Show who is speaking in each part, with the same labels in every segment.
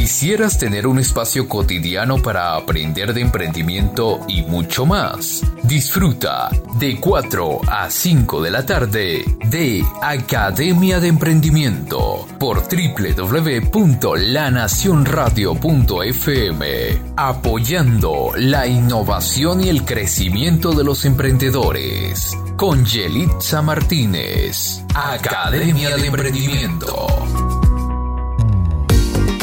Speaker 1: ¿Quisieras tener un espacio cotidiano para aprender de emprendimiento y mucho más? Disfruta de 4 a 5 de la tarde de Academia de Emprendimiento por www.lanacionradio.fm, apoyando la innovación y el crecimiento de los emprendedores. Con Yelitza Martínez, Academia de Emprendimiento.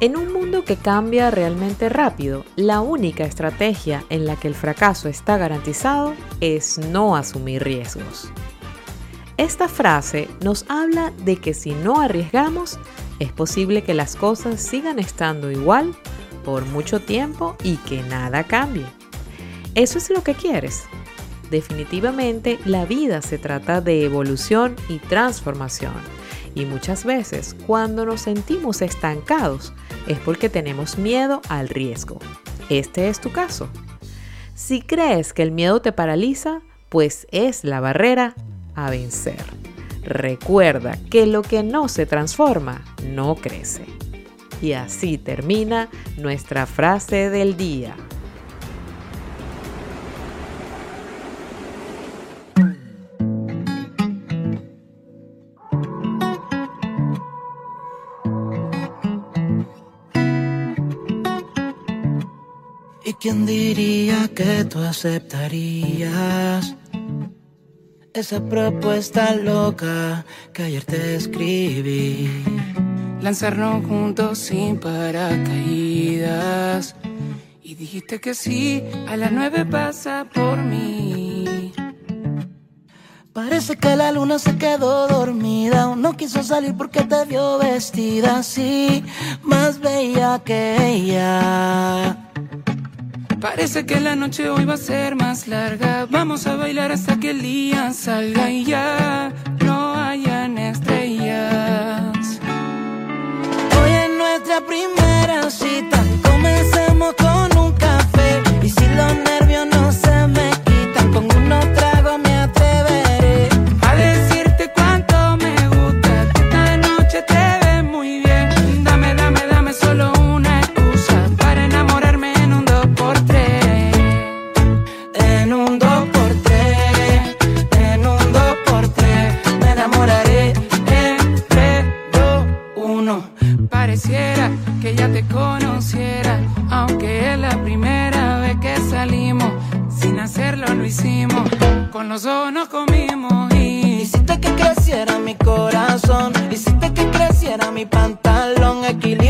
Speaker 2: en un mundo que cambia realmente rápido, la única estrategia en la que el fracaso está garantizado es no asumir riesgos. Esta frase nos habla de que si no arriesgamos, es posible que las cosas sigan estando igual por mucho tiempo y que nada cambie. ¿Eso es lo que quieres? Definitivamente la vida se trata de evolución y transformación y muchas veces cuando nos sentimos estancados es porque tenemos miedo al riesgo. Este es tu caso. Si crees que el miedo te paraliza, pues es la barrera a vencer. Recuerda que lo que no se transforma no crece. Y así termina nuestra frase del día.
Speaker 3: ¿Quién diría que tú aceptarías esa propuesta loca que ayer te escribí? Lanzarnos juntos sin paracaídas. Y dijiste que sí, a las nueve pasa por mí. Parece que la luna se quedó dormida no quiso salir porque te vio vestida así, más bella que ella. Parece que la noche hoy va a ser más larga. Vamos a bailar hasta que el día salga y ya no hayan estrellas. Hoy es nuestra primera cita. Comencemos con un café. Y si los nervios no se me quitan, unos tragos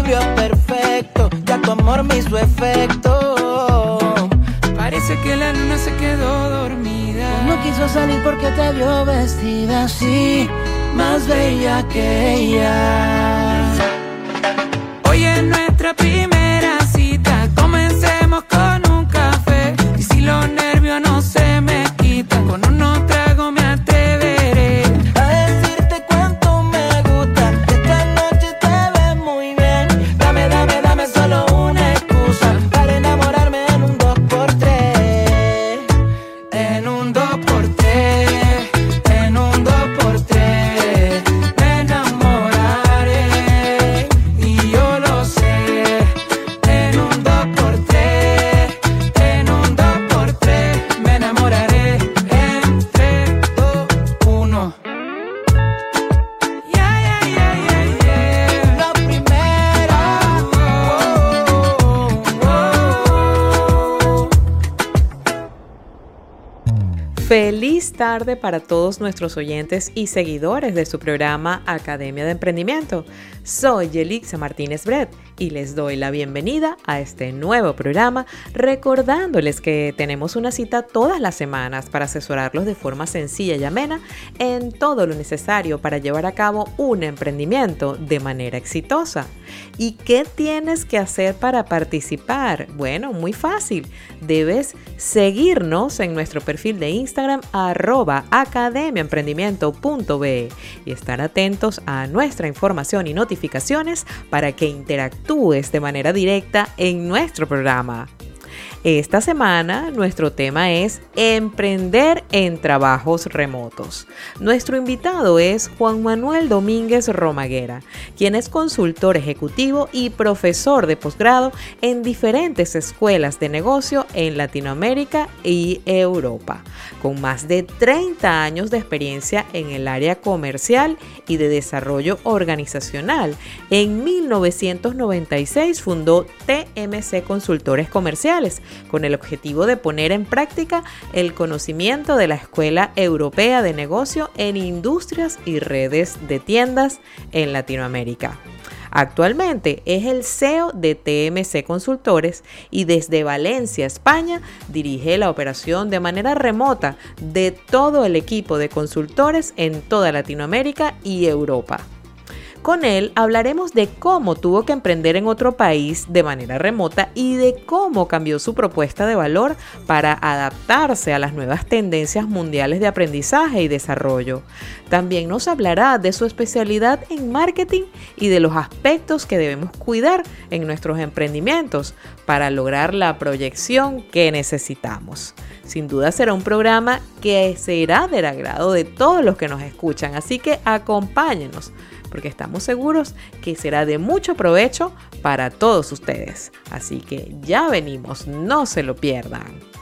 Speaker 3: Perfecto. Ya tu amor me hizo efecto. Parece que la luna se quedó dormida. No quiso salir porque te vio vestida así. Más bella que ella. Hoy es nuestra primera para
Speaker 2: todos nuestros oyentes y seguidores de su programa Academia de Emprendimiento. Soy Yelixa Martínez Bret y les doy la bienvenida a este nuevo programa recordándoles que tenemos una cita todas las semanas para asesorarlos de forma sencilla y amena en todo lo necesario para llevar a cabo un emprendimiento de manera exitosa. ¿Y qué tienes que hacer para participar? Bueno, muy fácil. Debes seguirnos en nuestro perfil de Instagram arroba academiaemprendimiento.be y estar atentos a nuestra información y notificaciones para que interactúes de manera directa en nuestro programa. Esta semana nuestro tema es emprender en trabajos remotos. Nuestro invitado es Juan Manuel Domínguez Romaguera, quien es consultor ejecutivo y profesor de posgrado en diferentes escuelas de negocio en Latinoamérica y Europa, con más de 30 años de experiencia en el área comercial y de desarrollo organizacional. En 1996 fundó TMC Consultores Comerciales, con el objetivo de poner en práctica el conocimiento de la Escuela Europea de Negocio en industrias y redes de tiendas en Latinoamérica. Actualmente es el CEO de TMC Consultores y desde Valencia, España, dirige la operación de manera remota de todo el equipo de consultores en toda Latinoamérica y Europa. Con él hablaremos de cómo tuvo que emprender en otro país de manera remota y de cómo cambió su propuesta de valor para adaptarse a las nuevas tendencias mundiales de aprendizaje y desarrollo. También nos hablará de su especialidad en marketing y de los aspectos que debemos cuidar en nuestros emprendimientos para lograr la proyección que necesitamos. Sin duda será un programa que será del agrado de todos los que nos escuchan, así que acompáñenos porque estamos seguros que será de mucho provecho para todos ustedes. Así que ya venimos, no se lo pierdan.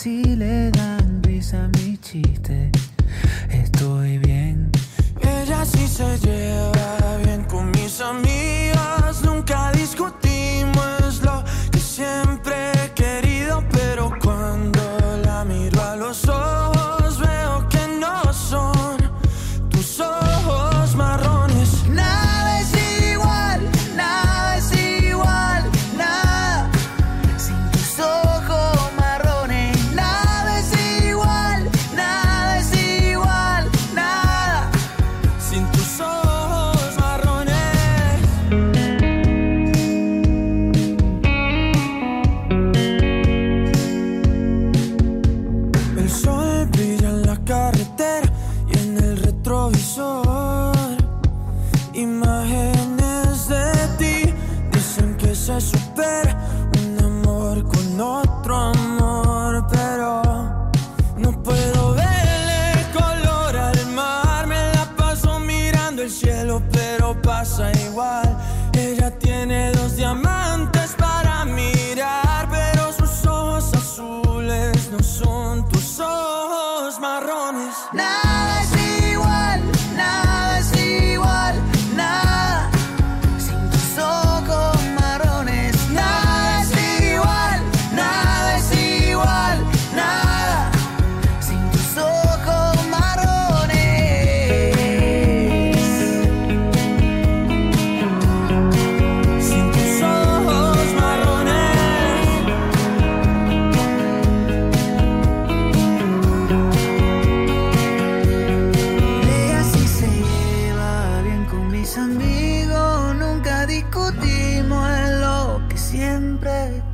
Speaker 3: see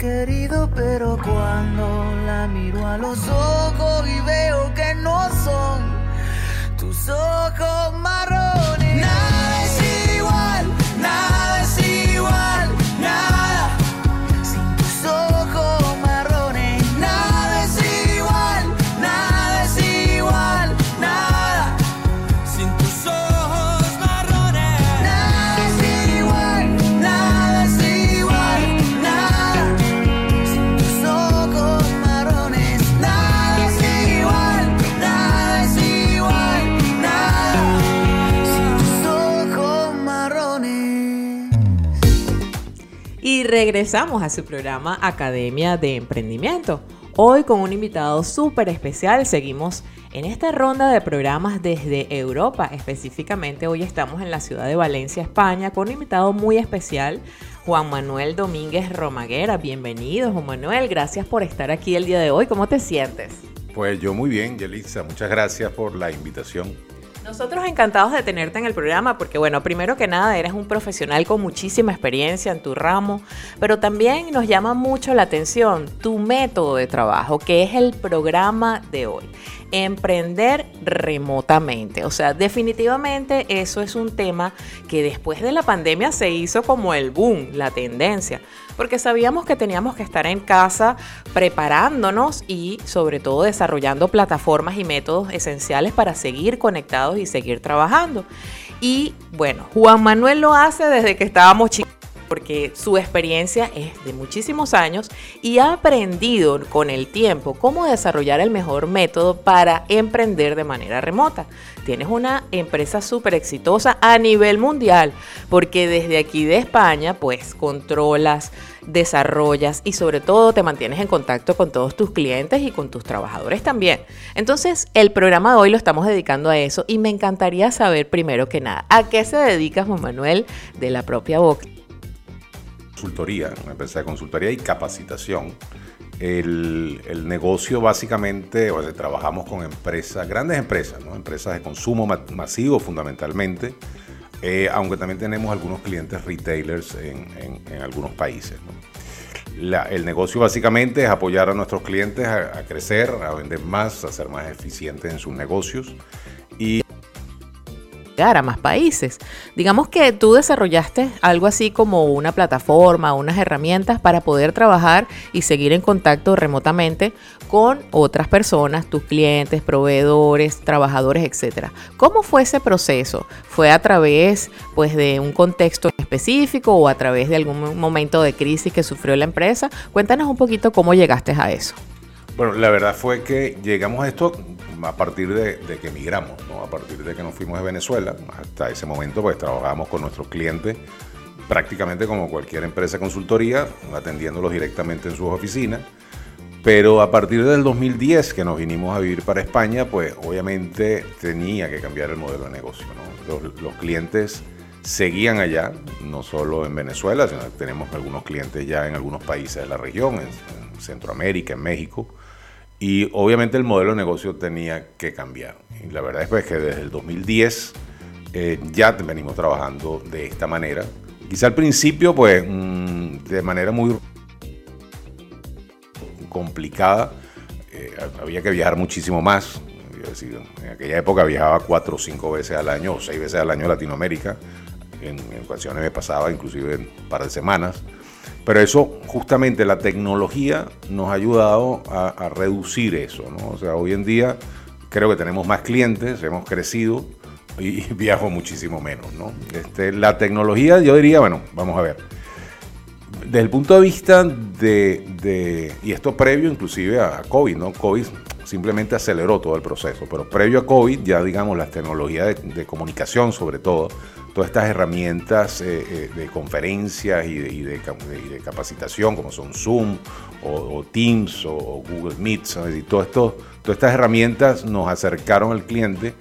Speaker 3: querido, pero cuando la miro a los ojos y veo que no son tus ojos marrones.
Speaker 2: Regresamos a su programa Academia de Emprendimiento. Hoy con un invitado súper especial seguimos en esta ronda de programas desde Europa. Específicamente hoy estamos en la ciudad de Valencia, España, con un invitado muy especial, Juan Manuel Domínguez Romaguera. Bienvenido, Juan Manuel. Gracias por estar aquí el día de hoy. ¿Cómo te sientes?
Speaker 4: Pues yo muy bien, Yelitza. Muchas gracias por la invitación.
Speaker 2: Nosotros encantados de tenerte en el programa porque, bueno, primero que nada, eres un profesional con muchísima experiencia en tu ramo, pero también nos llama mucho la atención tu método de trabajo, que es el programa de hoy emprender remotamente. O sea, definitivamente eso es un tema que después de la pandemia se hizo como el boom, la tendencia, porque sabíamos que teníamos que estar en casa preparándonos y sobre todo desarrollando plataformas y métodos esenciales para seguir conectados y seguir trabajando. Y bueno, Juan Manuel lo hace desde que estábamos chicos porque su experiencia es de muchísimos años y ha aprendido con el tiempo cómo desarrollar el mejor método para emprender de manera remota. Tienes una empresa súper exitosa a nivel mundial, porque desde aquí de España, pues controlas, desarrollas y sobre todo te mantienes en contacto con todos tus clientes y con tus trabajadores también. Entonces, el programa de hoy lo estamos dedicando a eso y me encantaría saber primero que nada, ¿a qué se dedica Juan Manuel de la propia boca?
Speaker 4: Consultoría, una empresa de consultoría y capacitación. El, negocio básicamente, o sea, trabajamos con empresas, grandes empresas, empresas de consumo masivo fundamentalmente, eh, aunque también tenemos algunos clientes retailers en, algunos países. el negocio básicamente es apoyar a nuestros clientes a crecer, a vender más, a ser más eficientes en sus negocios
Speaker 2: a más países. Digamos que tú desarrollaste algo así como una plataforma, unas herramientas para poder trabajar y seguir en contacto remotamente con otras personas, tus clientes, proveedores, trabajadores, etcétera. ¿Cómo fue ese proceso? ¿Fue a través pues de un contexto específico o a través de algún momento de crisis que sufrió la empresa? Cuéntanos un poquito cómo llegaste a eso.
Speaker 4: Bueno, la verdad fue que llegamos a esto a partir de, que emigramos, a partir de que nos fuimos de Venezuela. Hasta ese momento pues trabajábamos con nuestros clientes prácticamente como cualquier empresa consultoría, atendiéndolos directamente en sus oficinas. Pero a partir del 2010 que nos vinimos a vivir para España, pues obviamente tenía que cambiar el modelo de negocio. Los, clientes seguían allá, no solo en Venezuela, sino que tenemos algunos clientes ya en algunos países de la región, en Centroamérica, en México. Y obviamente el modelo de negocio tenía que cambiar. Y la verdad es pues, que desde el 2010 eh, ya venimos trabajando de esta manera. Quizá al principio, pues, mm, de manera muy complicada, eh, había que viajar muchísimo más. Decir, en aquella época viajaba cuatro o cinco veces al año, o seis veces al año a Latinoamérica. En, en ocasiones me pasaba inclusive un par de semanas. Pero eso, justamente la tecnología nos ha ayudado a, reducir eso, ¿no? O sea, hoy en día creo que tenemos más clientes, hemos crecido y viajo muchísimo menos, ¿no? Este, la tecnología, yo diría, bueno, vamos a ver. Desde el punto de vista de, y esto previo inclusive a COVID, ¿no? COVID simplemente aceleró todo el proceso, pero previo a COVID ya digamos las tecnologías de comunicación sobre todo, todas estas herramientas eh, eh, de conferencias y de, capacitación, como son Zoom o, Teams o, Google Meet, y todas estas herramientas nos acercaron al cliente.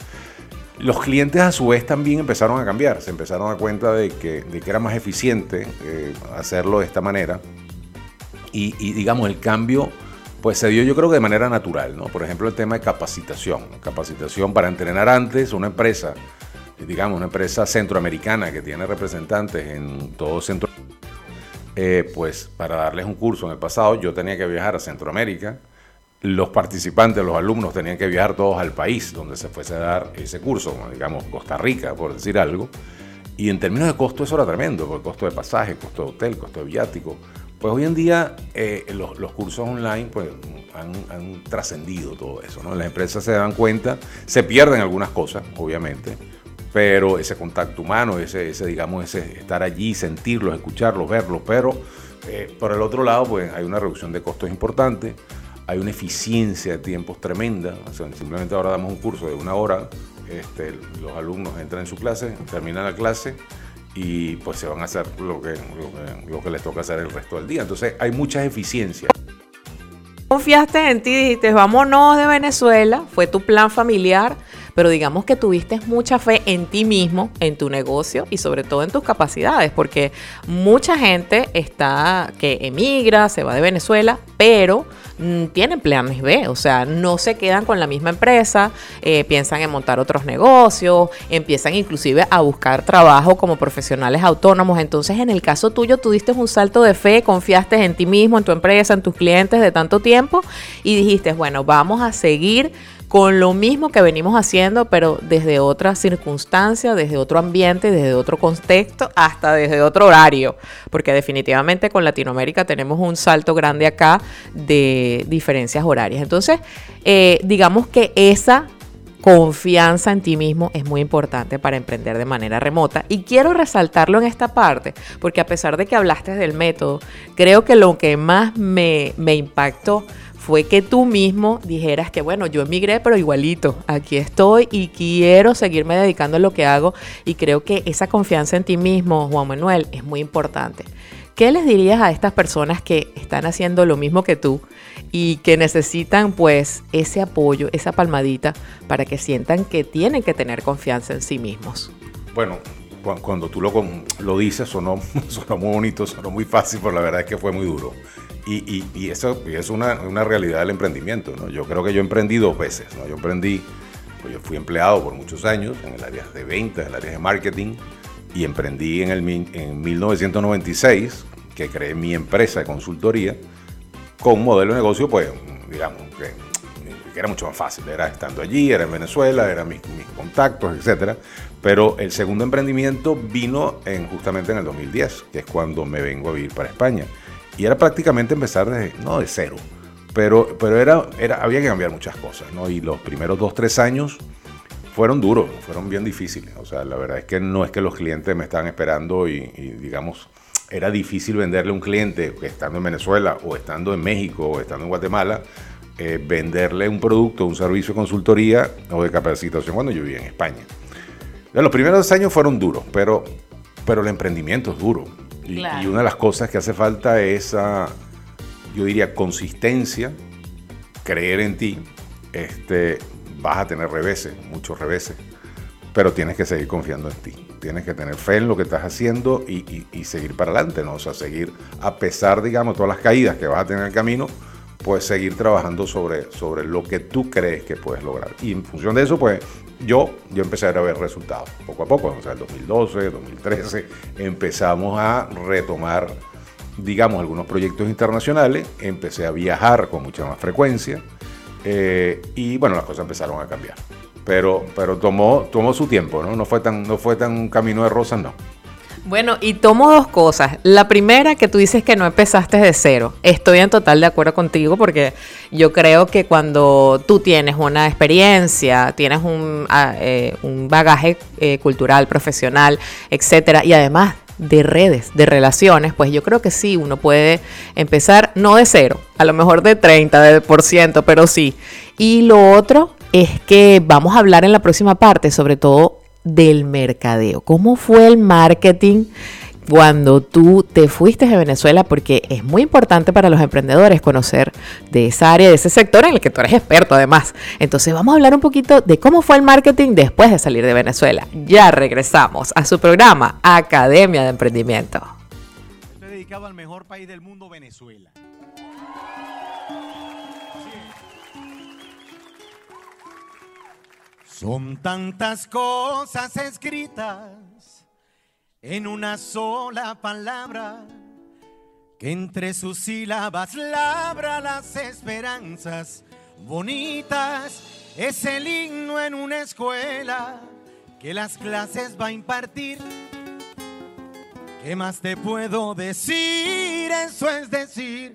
Speaker 4: Los clientes a su vez también empezaron a cambiar, se empezaron a dar cuenta de que, era más eficiente eh, hacerlo de esta manera. Y, digamos, el cambio pues se dio yo creo que de manera natural, ¿no? Por ejemplo, el tema de capacitación. Capacitación para entrenar antes una empresa digamos, una empresa centroamericana que tiene representantes en todo Centro, eh, pues para darles un curso en el pasado yo tenía que viajar a Centroamérica, los participantes, los alumnos tenían que viajar todos al país donde se fuese a dar ese curso, digamos Costa Rica, por decir algo, y en términos de costo eso era tremendo, porque costo de pasaje, costo de hotel, costo de viático, pues hoy en día eh, los, cursos online pues, han, trascendido todo eso. ¿no? Las empresas se dan cuenta, se pierden algunas cosas, obviamente, pero ese contacto humano, ese, ese digamos, ese estar allí, sentirlos, escucharlos, verlos, pero eh, por el otro lado, pues hay una reducción de costos importante, hay una eficiencia de tiempos tremenda, simplemente ahora damos un curso de una hora, este, los alumnos entran en su clase, terminan la clase y pues se van a hacer lo que, lo que, les toca hacer el resto del día. Entonces hay muchas eficiencias.
Speaker 2: Confiaste en ti, dijiste, vámonos de Venezuela, fue tu plan familiar, pero digamos que tuviste mucha fe en ti mismo, en tu negocio y sobre todo en tus capacidades, porque mucha gente está que emigra, se va de Venezuela, pero tienen planes B, o sea, no se quedan con la misma empresa, eh, piensan en montar otros negocios, empiezan inclusive a buscar trabajo como profesionales autónomos. Entonces, en el caso tuyo, tú diste un salto de fe, confiaste en ti mismo, en tu empresa, en tus clientes de tanto tiempo y dijiste, bueno, vamos a seguir con lo mismo que venimos haciendo, pero desde otra circunstancia, desde otro ambiente, desde otro contexto, hasta desde otro horario, porque definitivamente con Latinoamérica tenemos un salto grande acá de diferencias horarias. Entonces, eh, digamos que esa confianza en ti mismo es muy importante para emprender de manera remota. Y quiero resaltarlo en esta parte, porque a pesar de que hablaste del método, creo que lo que más me, me impactó fue que tú mismo dijeras que, bueno, yo emigré, pero igualito, aquí estoy y quiero seguirme dedicando a lo que hago y creo que esa confianza en ti mismo, Juan Manuel, es muy importante. ¿Qué les dirías a estas personas que están haciendo lo mismo que tú y que necesitan pues ese apoyo, esa palmadita para que sientan que tienen que tener confianza en sí mismos?
Speaker 4: Bueno, cuando tú lo, lo dices sonó, sonó muy bonito, sonó muy fácil, pero la verdad es que fue muy duro. Y, eso es una, realidad del emprendimiento. ¿no? Yo creo que yo emprendí dos veces. ¿no? Yo emprendí, pues yo fui empleado por muchos años en el área de ventas, en el área de marketing, y emprendí en, el, en 1996, que creé mi empresa de consultoría, con un modelo de negocio, pues, digamos, que, era mucho más fácil. Era estando allí, era en Venezuela, eran mis, mis contactos, etc. Pero el segundo emprendimiento vino en, justamente en el 2010, que es cuando me vengo a vivir para España. Y era prácticamente empezar de, no de cero, pero, pero era, era, había que cambiar muchas cosas, ¿no? Y los primeros dos, tres años fueron duros, fueron bien difíciles. O sea, la verdad es que no es que los clientes me estaban esperando y, digamos, era difícil venderle a un cliente estando en Venezuela o estando en México o estando en Guatemala, eh, venderle un producto, un servicio de consultoría o de capacitación cuando yo vivía en España. Los primeros dos años fueron duros, pero, pero el emprendimiento es duro. Y, una de las cosas que hace falta es, esa, yo diría, consistencia, creer en ti. Este, vas a tener reveses, muchos reveses, pero tienes que seguir confiando en ti. Tienes que tener fe en lo que estás haciendo y, seguir para adelante, ¿no? O sea, seguir, a pesar, digamos, todas las caídas que vas a tener en el camino, pues seguir trabajando sobre, sobre lo que tú crees que puedes lograr. Y en función de eso, pues yo, yo empecé a ver resultados poco a poco, o sea, el 2012, 2013, empezamos a retomar, digamos, algunos proyectos internacionales, empecé a viajar con mucha más frecuencia eh, y bueno, las cosas empezaron a cambiar. Pero, pero tomó, tomó su tiempo, ¿no? No fue, tan, no fue tan camino de rosas, no.
Speaker 2: Bueno, y tomo dos cosas. La primera, que tú dices que no empezaste de cero. Estoy en total de acuerdo contigo porque yo creo que cuando tú tienes una experiencia, tienes un, ah, eh, un bagaje eh, cultural, profesional, etcétera, y además de redes, de relaciones, pues yo creo que sí, uno puede empezar no de cero, a lo mejor de 30, de por ciento, pero sí. Y lo otro es que vamos a hablar en la próxima parte, sobre todo del mercadeo. ¿Cómo fue el marketing? cuando tú te fuiste de Venezuela, porque es muy importante para los emprendedores conocer de esa área, de ese sector en el que tú eres experto además. Entonces vamos a hablar un poquito de cómo fue el marketing después de salir de Venezuela. Ya regresamos a su programa Academia de Emprendimiento.
Speaker 5: Estoy dedicado al mejor país del mundo, Venezuela. Son tantas cosas escritas en una sola palabra que entre sus sílabas labra las esperanzas bonitas. Es el himno en una escuela que las clases va a impartir. ¿Qué más te puedo decir? Eso es decir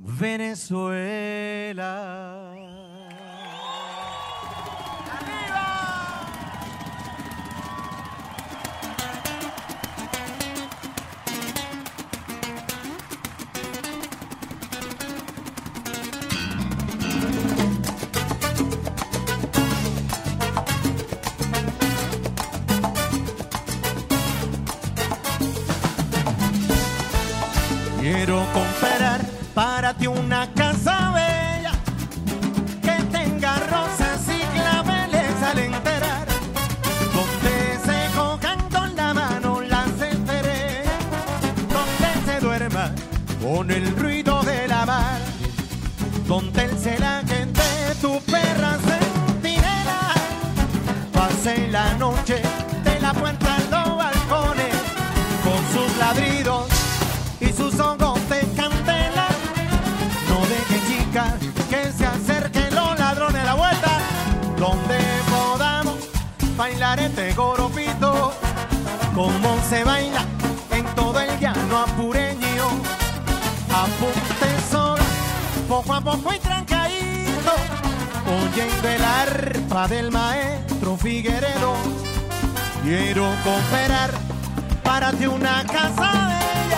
Speaker 5: Venezuela. Quiero comparar ti una casa bella que tenga rosas y claveles al enterar, donde se cojan con la mano las estrellas, donde se duerma con el ruido de la mar, donde el celaje de tu perra sentinela pase la noche como se baila en todo el llano apureño. Apunte sola, poco a poco y trancadito, oyendo el arpa del maestro Figueredo. Quiero cooperar para ti una casa que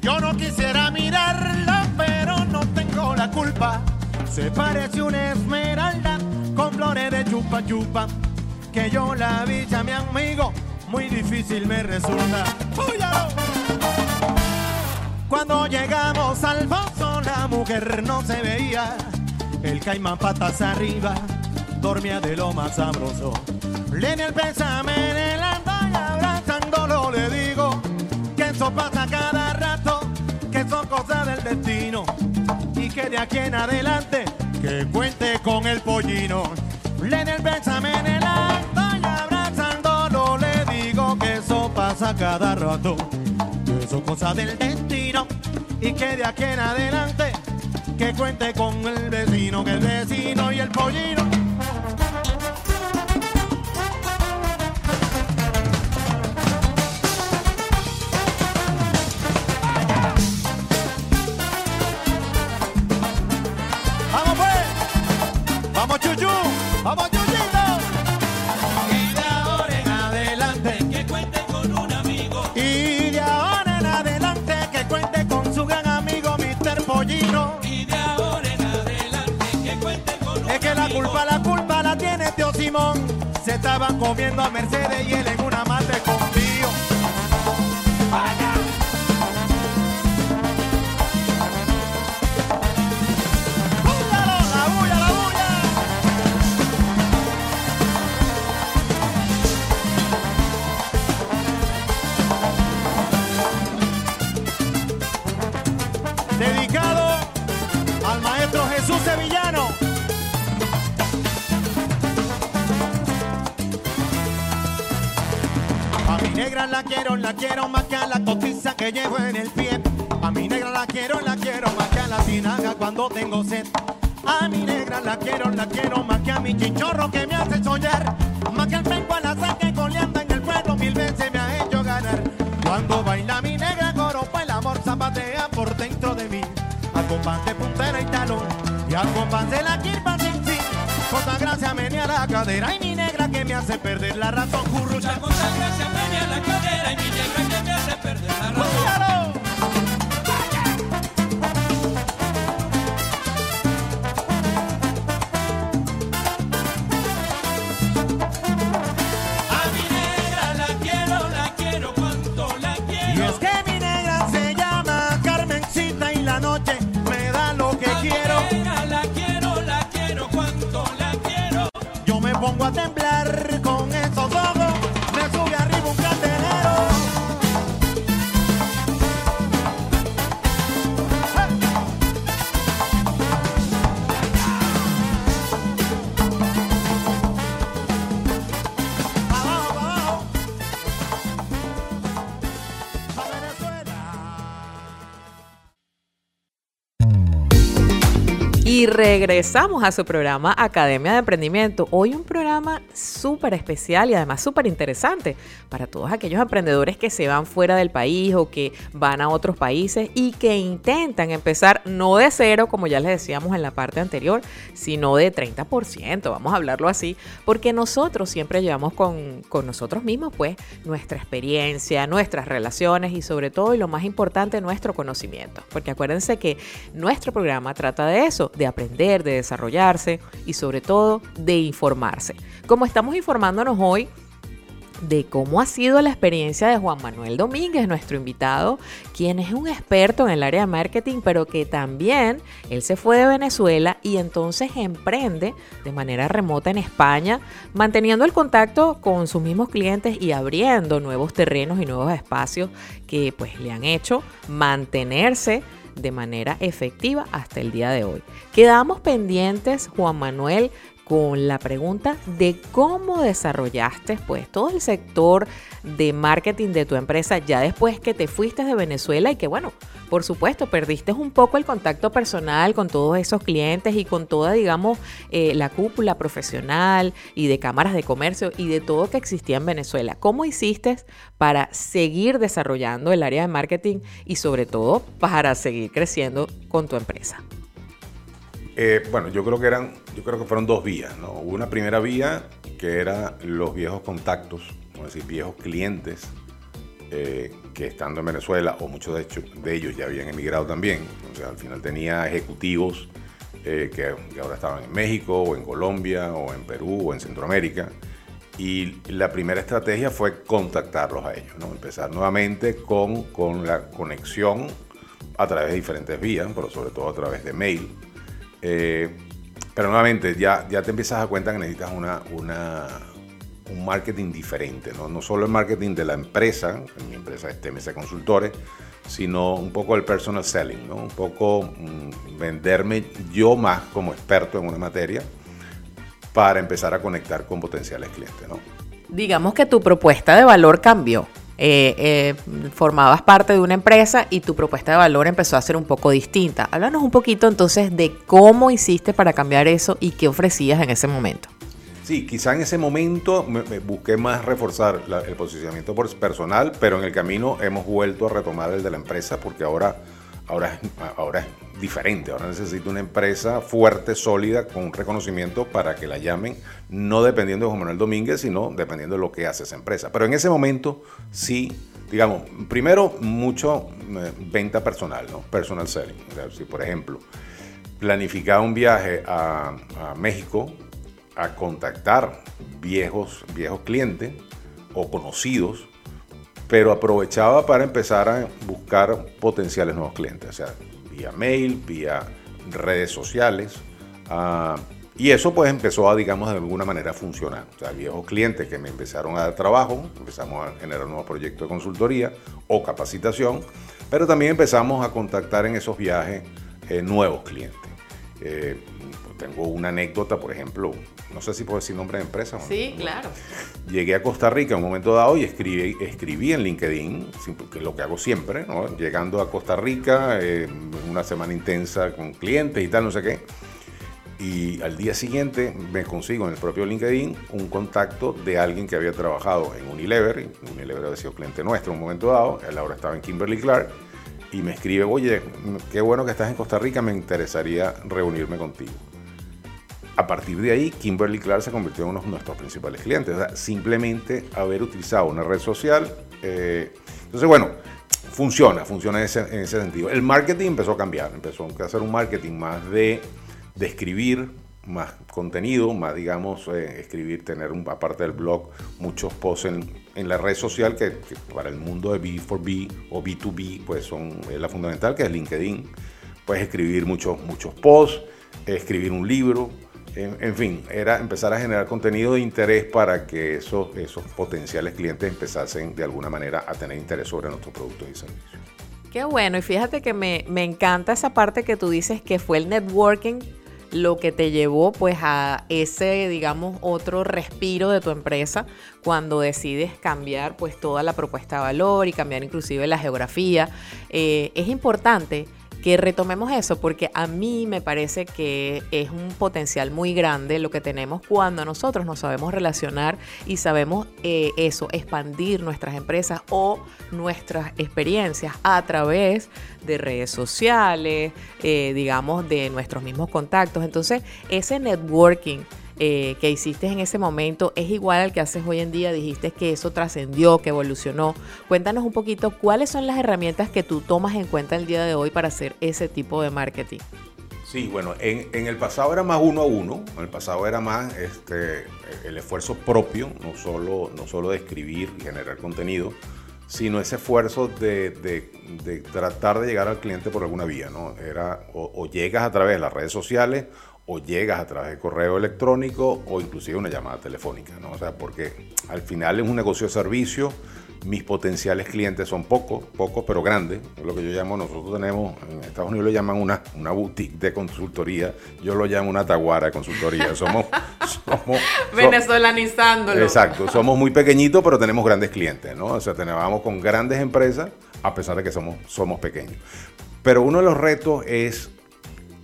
Speaker 5: Yo no quisiera mirarla, pero no tengo la culpa. Se parece una esmeralda con flores de chupa chupa. Que yo la vi a mi amigo muy difícil me resulta. Cuando llegamos al foso la mujer no se veía. El caimán patas arriba dormía de lo más sabroso. Le di el pésame eso pasa cada rato, que son cosas del destino y que de aquí en adelante que cuente con el pollino. Di el pésame en el alma y abrazándolo le digo que eso pasa cada rato que eso cosa del destino y que de aquí en adelante que cuente con el vecino, que el vecino y el pollino. Comiendo a Mercedes y él en una mate con tío. ¡Vaya! ¡Búyalo! ¡La bulla, la bulla! Dedicado al maestro Jesús Sevillano. Negra la quiero, la quiero más que a la cotiza que llevo en el pie. A mi negra la quiero, la quiero más que a la tinaja cuando tengo sed. A mi negra la quiero, la quiero más que a mi chichorro que me hace soñar. Más que al penco a la saque coleando en el pueblo mil veces me ha hecho ganar. Cuando baila mi negra coro, pues el amor zapatea por dentro de mí. compás de puntera y talón, y al compás de la quirpa sin fin. Cosa gracia menea la cadera y mi negra que me hace perder la razón, currucha.
Speaker 6: Con tanta gracia media la cadera y mi negra que me hace perder la razón.
Speaker 2: Regresamos a su programa Academia de Emprendimiento. Hoy un programa súper especial y además súper interesante para todos aquellos emprendedores que se van fuera del país o que van a otros países y que intentan empezar no de cero, como ya les decíamos en la parte anterior, sino de 30%, vamos a hablarlo así, porque nosotros siempre llevamos con, con nosotros mismos pues nuestra experiencia, nuestras relaciones y sobre todo y lo más importante, nuestro conocimiento. Porque acuérdense que nuestro programa trata de eso, de aprender, de desarrollarse y sobre todo de informarse. Como estamos informándonos hoy de cómo ha sido la experiencia de Juan Manuel Domínguez, nuestro invitado, quien es un experto en el área de marketing, pero que también él se fue de Venezuela y entonces emprende de manera remota en España, manteniendo el contacto con sus mismos clientes y abriendo nuevos terrenos y nuevos espacios que pues le han hecho mantenerse de manera efectiva hasta el día de hoy. Quedamos pendientes, Juan Manuel, con la pregunta de cómo desarrollaste pues todo el sector de marketing de tu empresa ya después que te fuiste de Venezuela y que bueno, por supuesto, perdiste un poco el contacto personal con todos esos clientes y con toda, digamos, eh, la cúpula profesional y de cámaras de comercio y de todo que existía en Venezuela. ¿Cómo hiciste para seguir desarrollando el área de marketing y sobre todo para seguir creciendo con tu empresa?
Speaker 4: Eh, bueno, yo creo que eran, yo creo que fueron dos vías, ¿no? Hubo una primera vía que era los viejos contactos, vamos decir, viejos clientes eh, que estando en Venezuela, o muchos de, hecho, de ellos ya habían emigrado también, o sea, al final tenía ejecutivos eh, que, que ahora estaban en México, o en Colombia, o en Perú, o en Centroamérica, y la primera estrategia fue contactarlos a ellos, ¿no? Empezar nuevamente con, con la conexión a través de diferentes vías, pero sobre todo a través de mail. Eh, pero nuevamente, ya, ya te empiezas a dar cuenta que necesitas una, una, un marketing diferente, ¿no? no solo el marketing de la empresa, en mi empresa es TMC Consultores, sino un poco el personal selling, ¿no? un poco mm, venderme yo más como experto en una materia para empezar a conectar con potenciales clientes. ¿no?
Speaker 2: Digamos que tu propuesta de valor cambió. Eh, eh, formabas parte de una empresa y tu propuesta de valor empezó a ser un poco distinta. Háblanos un poquito entonces de cómo hiciste para cambiar eso y qué ofrecías en ese momento.
Speaker 4: Sí, quizá en ese momento me, busqué más reforzar el posicionamiento personal, pero en el camino hemos vuelto a retomar el de la empresa porque ahora, ahora, ahora es diferente. Ahora necesito una empresa fuerte, sólida, con un reconocimiento para que la llamen, no dependiendo de Juan Manuel Domínguez, sino dependiendo de lo que hace esa empresa. Pero en ese momento sí, digamos, primero mucho eh, venta personal, ¿no? Personal selling. Si por ejemplo planificaba un viaje a, a México a contactar viejos, viejos clientes o conocidos, pero aprovechaba para empezar a buscar potenciales nuevos clientes, o sea, vía mail, vía redes sociales. ah, y eso pues empezó a, digamos, de alguna manera a funcionar. O sea, viejos clientes que me empezaron a dar trabajo, empezamos a generar nuevos proyectos de consultoría o capacitación, pero también empezamos a contactar en esos viajes eh, nuevos clientes. Eh, tengo una anécdota, por ejemplo, no sé si puedo decir nombre de empresa. ¿o no?
Speaker 2: Sí, claro.
Speaker 4: Llegué a Costa Rica en un momento dado y escribí, escribí en LinkedIn, que es lo que hago siempre, ¿no? llegando a Costa Rica, eh, una semana intensa con clientes y tal, no sé qué. Y al día siguiente me consigo en el propio LinkedIn un contacto de alguien que había trabajado en Unilever. Unilever había sido cliente nuestro en un momento dado. Él ahora estaba en Kimberly Clark. y me escribe, oye, qué bueno que estás en Costa Rica, me interesaría reunirme contigo. A partir de ahí, Kimberly Clark se convirtió en uno de nuestros principales clientes. O sea, simplemente haber utilizado una red social. eh, entonces, bueno, funciona, funciona en ese, en ese sentido. El marketing empezó a cambiar, empezó a hacer un marketing más de, de escribir, más contenido, más, digamos, eh, escribir, tener, un, aparte del blog, muchos posts en, en la red social que, que para el mundo de B4B o B2B, pues son es la fundamental, que es LinkedIn. Puedes escribir muchos, muchos posts, escribir un libro, en, fin, era empezar a generar contenido de interés para que esos, esos potenciales clientes empezasen de alguna manera a tener interés sobre nuestros productos y servicios.
Speaker 2: Qué bueno, y fíjate que me, me encanta esa parte que tú dices que fue el networking lo que te llevó pues a ese, digamos, otro respiro de tu empresa cuando decides cambiar pues toda la propuesta de valor y cambiar inclusive la geografía. Eh, es importante que retomemos eso porque a mí me parece que es un potencial muy grande lo que tenemos cuando nosotros nos sabemos relacionar y sabemos eh, eso, expandir nuestras empresas o nuestras experiencias a través de redes sociales, eh, digamos, de nuestros mismos contactos. Entonces, ese networking eh, que hiciste en ese momento es igual al que haces hoy en día. Dijiste que eso trascendió, que evolucionó. Cuéntanos un poquito cuáles son las herramientas que tú tomas en cuenta el día de hoy para hacer ese tipo de marketing.
Speaker 4: Sí, bueno, en, en el pasado era más uno a uno, en el pasado era más este, el esfuerzo propio, no solo, no solo de escribir y generar contenido, sino ese esfuerzo de, de- tratar de llegar al cliente por alguna vía, ¿no? Era o llegas a través de las redes sociales o llegas a través de correo electrónico o inclusive una llamada telefónica, ¿no? O sea, porque al final es un negocio de servicio, mis potenciales clientes son pocos, pocos pero grandes, es lo que yo llamo, nosotros tenemos, en Estados Unidos lo llaman una, una boutique de consultoría, yo lo llamo una taguara de consultoría, somos... somos so-
Speaker 2: Venezolanizándolo.
Speaker 4: Exacto, somos muy pequeñitos, pero tenemos grandes clientes, ¿no? O sea, trabajamos con grandes empresas, a pesar de que somos, somos pequeños. Pero uno de los retos es,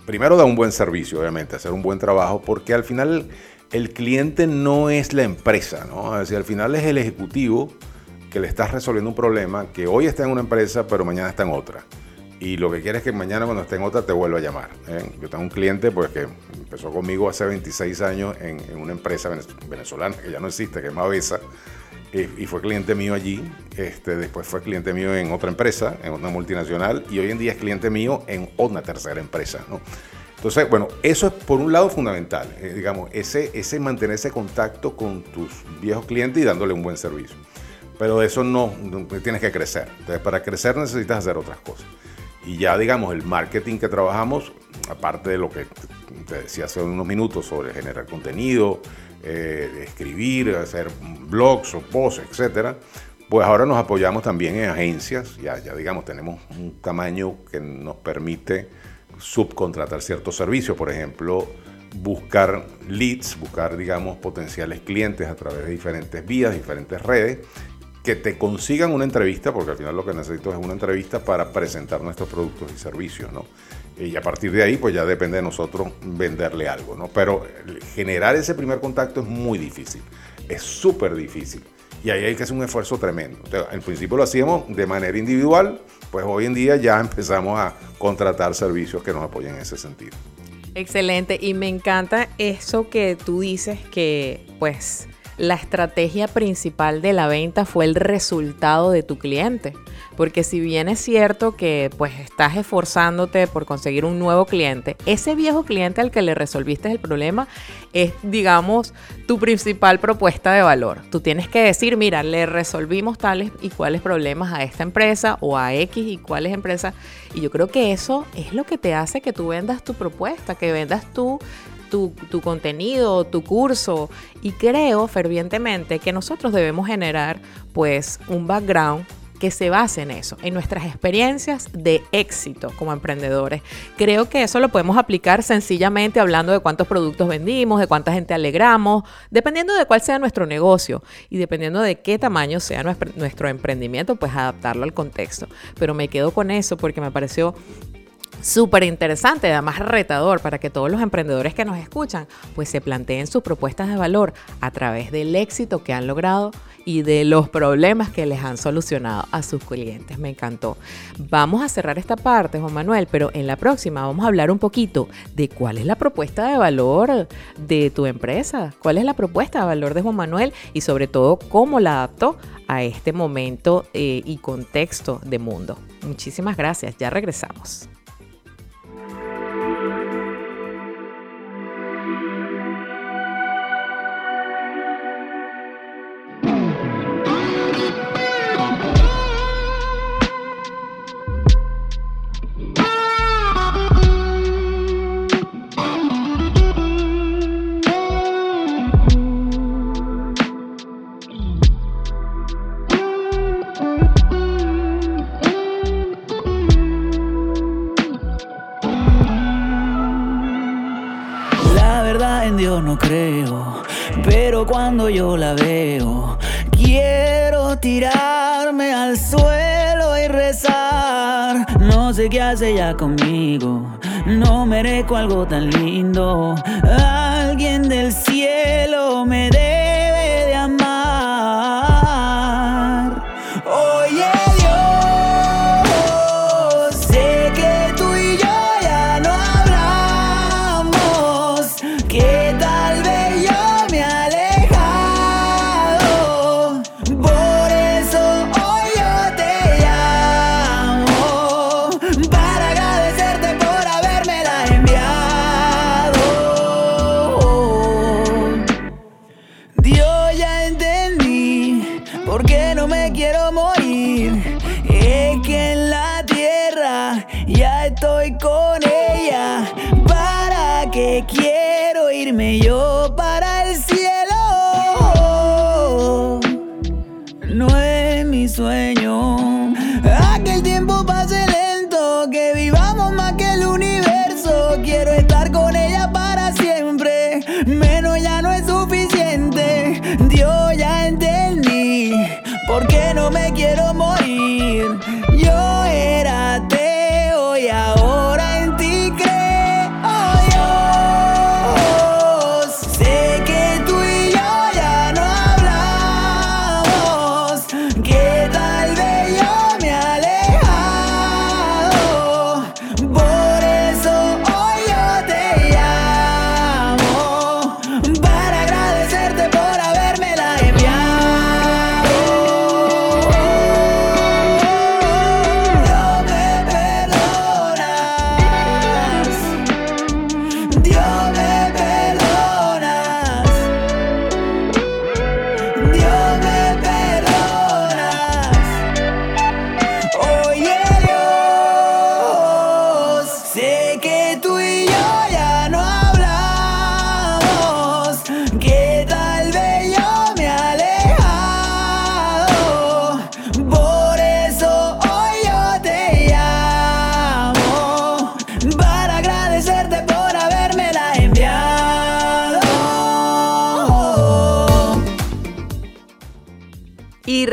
Speaker 4: primero, dar un buen servicio, obviamente, hacer un buen trabajo, porque al final el cliente no es la empresa, ¿no? Es decir, al final es el ejecutivo que le estás resolviendo un problema que hoy está en una empresa, pero mañana está en otra. Y lo que quiere es que mañana cuando esté en otra te vuelva a llamar. ¿eh? Yo tengo un cliente pues, que empezó conmigo hace 26 años en, una empresa venez- venezolana que ya no existe, que es Mavesa, y fue cliente mío allí. Este, después fue cliente mío en otra empresa, en una multinacional, y hoy en día es cliente mío en una tercera empresa. ¿no? Entonces, bueno, eso es por un lado fundamental, eh, digamos, ese, ese mantener ese contacto con tus viejos clientes y dándole un buen servicio. Pero eso no, no- tienes que crecer. Entonces, para crecer necesitas hacer otras cosas. Y ya, digamos, el marketing que trabajamos, aparte de lo que te decía hace unos minutos sobre generar contenido, eh, escribir, hacer blogs o posts, etcétera, pues ahora nos apoyamos también en agencias. Ya, ya digamos, tenemos un tamaño que nos permite subcontratar ciertos servicios, por ejemplo, buscar leads, buscar, digamos, potenciales clientes a través de diferentes vías, diferentes redes, que te consigan una entrevista, porque al final lo que necesito es una entrevista para presentar nuestros productos y servicios, ¿no? Y a partir de ahí, pues ya depende de nosotros venderle algo, ¿no? Pero generar ese primer contacto es muy difícil, es súper difícil. Y ahí hay que hacer un esfuerzo tremendo. Entonces, al principio lo hacíamos de manera individual, pues hoy en día ya empezamos a contratar servicios que nos apoyen en ese sentido.
Speaker 2: Excelente, y me encanta eso que tú dices que pues la estrategia principal de la venta fue el resultado de tu cliente. Porque si bien es cierto que pues estás esforzándote por conseguir un nuevo cliente, ese viejo cliente al que le resolviste el problema es, digamos, tu principal propuesta de valor. Tú tienes que decir, mira, le resolvimos tales y cuáles problemas a esta empresa o a X y cuáles empresas. Y yo creo que eso es lo que te hace que tú vendas tu propuesta, que vendas tu tu, contenido, tu curso. Y creo fervientemente que nosotros debemos generar pues un background que se base en eso, en nuestras experiencias de éxito como emprendedores. Creo que eso lo podemos aplicar sencillamente hablando de cuántos productos vendimos, de cuánta gente alegramos, dependiendo de cuál sea nuestro negocio y dependiendo de qué tamaño sea nuestro emprendimiento, pues adaptarlo al contexto. Pero me quedo con eso porque me pareció súper interesante, además retador para que todos los emprendedores que nos escuchan pues se planteen sus propuestas de valor a través del éxito que han logrado y de los problemas que les han solucionado a sus clientes. Me encantó. Vamos a cerrar esta parte, Juan Manuel, pero en la próxima vamos a hablar un poquito de cuál es la propuesta de valor de tu empresa, cuál es la propuesta de valor de Juan Manuel y sobre todo cómo la adaptó a este momento eh, y contexto de mundo. Muchísimas gracias, ya regresamos.
Speaker 3: No creo, pero cuando yo la veo, quiero tirarme al suelo y rezar. No sé qué hace ya conmigo, no merezco algo tan lindo. Alguien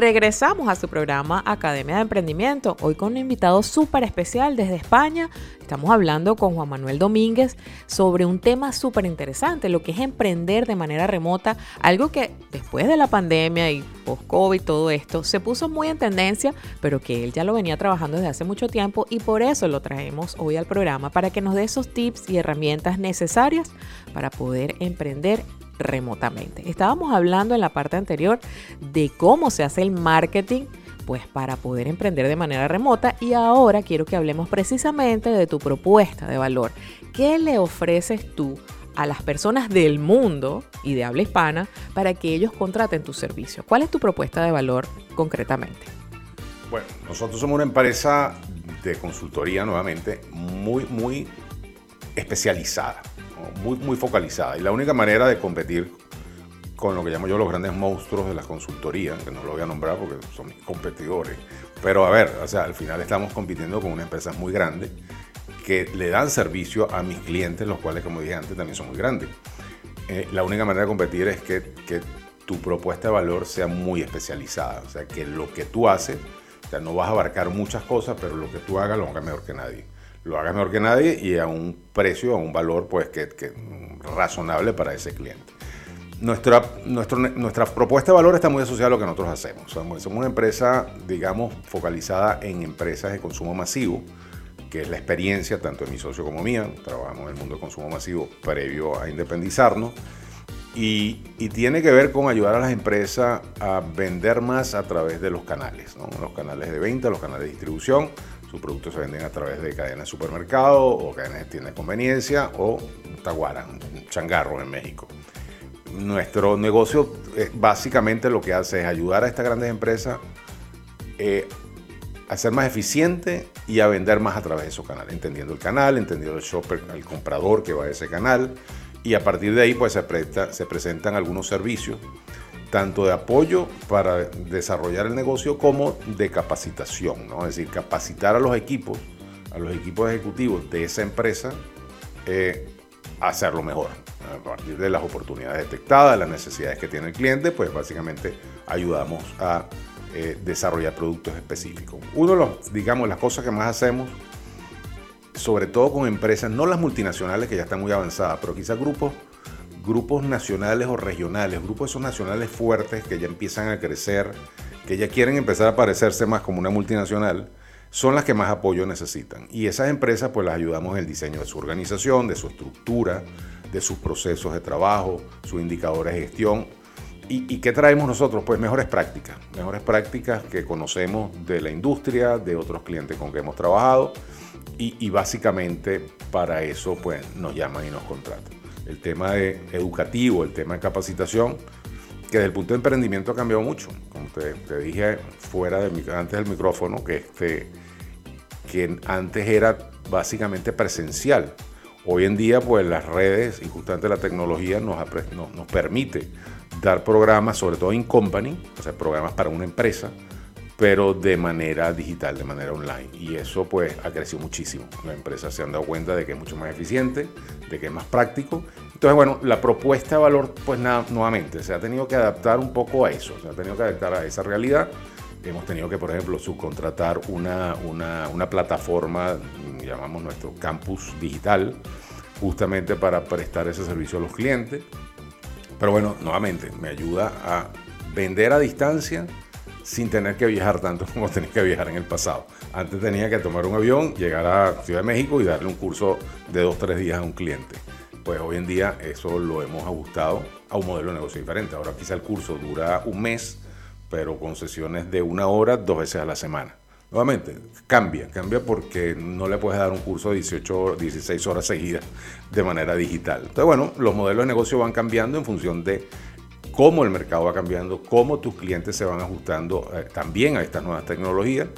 Speaker 2: regresamos a su programa Academia de Emprendimiento, hoy con un invitado súper especial desde España. Estamos hablando con Juan Manuel Domínguez sobre un tema súper interesante, lo que es emprender de manera remota, algo que después de la pandemia y post-COVID, todo esto, se puso muy en tendencia, pero que él ya lo venía trabajando desde hace mucho tiempo y por eso lo traemos hoy al programa, para que nos dé esos tips y herramientas necesarias para poder emprender remotamente. Estábamos hablando en la parte anterior de cómo se hace el marketing pues para poder emprender de manera remota y ahora quiero que hablemos precisamente de tu propuesta de valor. ¿Qué le ofreces tú a las personas del mundo y de habla hispana para que ellos contraten tu servicio? ¿Cuál es tu propuesta de valor concretamente?
Speaker 4: Bueno, nosotros somos una empresa de consultoría nuevamente muy, muy especializada. Muy, muy focalizada. Y la única manera de competir con lo que llamo yo los grandes monstruos de la consultoría, que no lo voy a nombrar porque son mis competidores, pero a ver, o sea, al final estamos compitiendo con una empresa muy grande que le dan servicio a mis clientes, los cuales, como dije antes, también son muy grandes. Eh, la única manera de competir es que, que tu propuesta de valor sea muy especializada, o sea, que lo que tú haces, o sea, no vas a abarcar muchas cosas, pero lo que tú hagas lo hagas mejor que nadie. Lo hagas mejor que nadie y a un precio, a un valor pues que, que razonable para ese cliente. Nuestra, nuestro, nuestra propuesta de valor está muy asociada a lo que nosotros hacemos. Somos, una empresa, digamos, focalizada en empresas de consumo masivo, que es la experiencia tanto de mi socio como mía. Trabajamos en el mundo de consumo masivo previo a independizarnos. Y, y, tiene que ver con ayudar a las empresas a vender más a través de los canales, ¿no? los canales de venta, los canales de distribución. Sus productos se venden a través de cadenas de supermercado o cadenas de tiendas de conveniencia o taguara, changarro en México. Nuestro negocio eh, básicamente lo que hace es ayudar a estas grandes empresas eh, a ser más eficiente y a vender más a través de esos canales, entendiendo el canal, entendiendo el shopper, el comprador que va a ese canal, y a partir de ahí pues se, presta, se presentan algunos servicios, tanto de apoyo para desarrollar el negocio como de capacitación, ¿no? es decir, capacitar a los equipos, a los equipos ejecutivos de esa empresa eh, a hacerlo mejor. A partir de las oportunidades detectadas, las necesidades que tiene el cliente, pues básicamente ayudamos a eh, desarrollar productos específicos. Uno de los, digamos, las cosas que más hacemos sobre todo con empresas, no las multinacionales que ya están muy avanzadas, pero quizás grupos, grupos nacionales o regionales, grupos esos nacionales fuertes que ya empiezan a crecer, que ya quieren empezar a parecerse más como una multinacional, son las que más apoyo necesitan. Y esas empresas pues las ayudamos en el diseño de su organización, de su estructura, de sus procesos de trabajo, sus indicadores de gestión. ¿Y, y qué traemos nosotros? Pues mejores prácticas, mejores prácticas que conocemos de la industria, de otros clientes con que hemos trabajado y, y, básicamente para eso pues nos llaman y nos contratan. El tema de educativo, el tema de capacitación, que desde el punto de emprendimiento ha cambiado mucho. Como te, dije fuera de antes del micrófono, que, este, que antes era básicamente presencial. Hoy en día pues las redes y justamente la tecnología nos, nos, nos permite dar programas, sobre todo en company, o sea, programas para una empresa, pero de manera digital, de manera online. Y eso pues ha crecido muchísimo. Las empresas se han dado cuenta de que es mucho más eficiente, de que es más práctico. Entonces, bueno, la propuesta de valor, pues nada, nuevamente, se ha tenido que adaptar un poco a eso, se ha tenido que adaptar a esa realidad. Hemos tenido que, por ejemplo, subcontratar una, una, una plataforma, llamamos nuestro campus digital, justamente para prestar ese servicio a los clientes. Pero bueno, nuevamente, me ayuda a vender a distancia sin tener que viajar tanto como tenía que viajar en el pasado. Antes tenía que tomar un avión, llegar a Ciudad de México y darle un curso de dos, tres días a un cliente. Pues hoy en día eso lo hemos ajustado a un modelo de negocio diferente. Ahora quizá el curso dura un mes, pero con sesiones de una hora, dos veces a la semana. Nuevamente, cambia, cambia porque no le puedes dar un curso de 18, 16 horas seguidas de manera digital. Entonces, bueno, los modelos de negocio van cambiando en función de cómo el mercado va cambiando, cómo tus clientes se van ajustando eh, también a estas nuevas tecnologías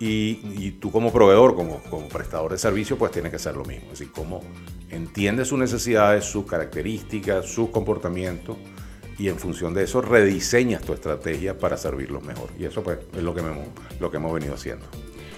Speaker 4: y, tú como proveedor, como, como, prestador de servicio, pues tienes que hacer lo mismo. Es decir, cómo entiendes sus necesidades, sus características, sus comportamientos y en función de eso rediseñas tu estrategia para servirlos mejor. Y eso pues es lo que, me, lo que hemos venido haciendo.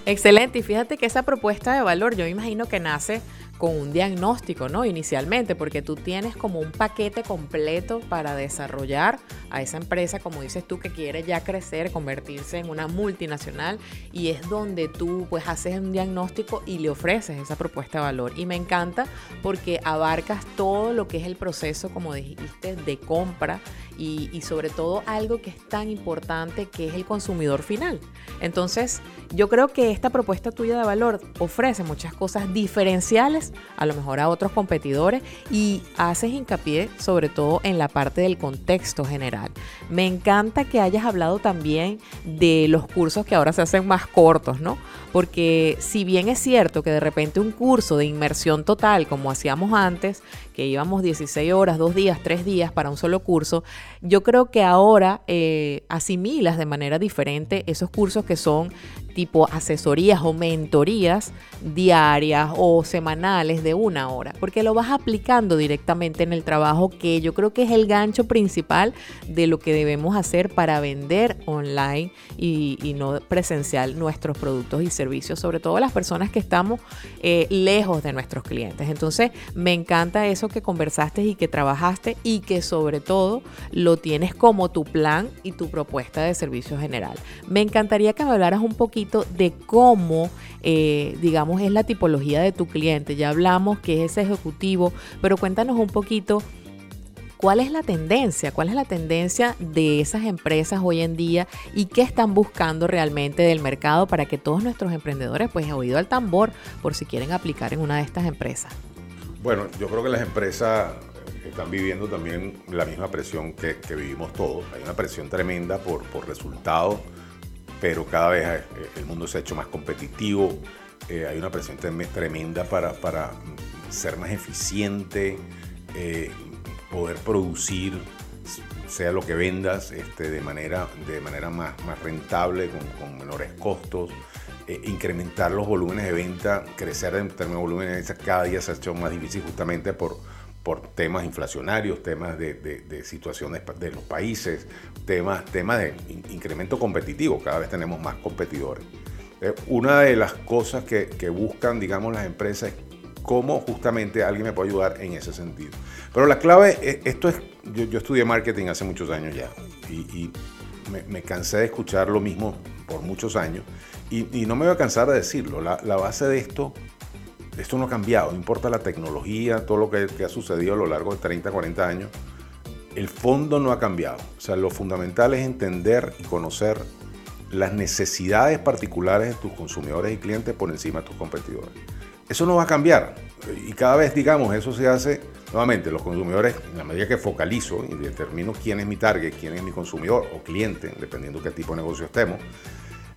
Speaker 2: Excelente, y fíjate que esa propuesta de valor yo imagino que nace con un diagnóstico, ¿no? Inicialmente, porque tú tienes como un paquete completo para desarrollar a esa empresa, como dices tú, que quiere ya crecer, convertirse en una multinacional, y es donde tú pues haces un diagnóstico y le ofreces esa propuesta de valor. Y me encanta porque abarcas todo lo que es el proceso, como dijiste, de compra y, y sobre todo algo que es tan importante que es el consumidor final. Entonces, yo creo que esta propuesta tuya de valor ofrece muchas cosas diferenciales a lo mejor a otros competidores y haces hincapié sobre todo en la parte del contexto general. Me encanta que hayas hablado también de los cursos que ahora se hacen más cortos, ¿no? Porque si bien es cierto que de repente un curso de inmersión total, como hacíamos antes, que íbamos 16 horas, dos días, tres días para un solo curso, yo creo que ahora eh, asimilas de manera diferente esos cursos que son tipo asesorías o mentorías diarias o semanales de una hora, porque lo vas aplicando directamente en el trabajo que yo creo que es el gancho principal de lo que debemos hacer para vender online y, no presencial nuestros productos y servicios, sobre todo las personas que estamos eh, lejos de nuestros clientes. Entonces, me encanta eso que conversaste y que trabajaste y que sobre todo lo tienes como tu plan y tu propuesta de servicio general. Me encantaría que me hablaras un poquito de cómo, eh, digamos, es la tipología de tu cliente. Ya hablamos que es ese ejecutivo, pero cuéntanos un poquito ¿Cuál es la tendencia? ¿Cuál es la tendencia de esas empresas hoy en día y qué están buscando realmente del mercado para que todos nuestros emprendedores, pues, oído al tambor por si quieren aplicar en una de estas empresas?
Speaker 4: Bueno, yo creo que las empresas están viviendo también la misma presión que, vivimos todos. Hay una presión tremenda por, por resultados, pero cada vez eh, el mundo se ha hecho más competitivo. Eh, hay una presión tremenda para, para ser más eficiente, eh, poder producir, sea lo que vendas, este, de manera, de manera más, más rentable, con, menores costos, incrementar los volúmenes de venta, crecer en términos de volúmenes de venta, cada día se ha hecho más difícil justamente por, por temas inflacionarios, temas de, situaciones de los países, temas, temas de incremento competitivo, cada vez tenemos más competidores. Eh, una de las cosas que, que buscan, digamos, las empresas es cómo justamente alguien me puede ayudar en ese sentido. Pero la clave, eh, esto es, yo, estudié marketing hace muchos años ya y, me, cansé de escuchar lo mismo por muchos años y, no me voy a cansar de decirlo. La, base de esto, esto no ha cambiado, no importa la tecnología, todo lo que, que ha sucedido a lo largo de 30, 40 años, el fondo no ha cambiado. O sea, lo fundamental es entender y conocer las necesidades particulares de tus consumidores y clientes por encima de tus competidores. Eso no va a cambiar. Y cada vez, digamos, eso se hace, nuevamente, los consumidores, en la medida que focalizo y determino quién es mi target, quién es mi consumidor o cliente, dependiendo qué tipo de negocio estemos,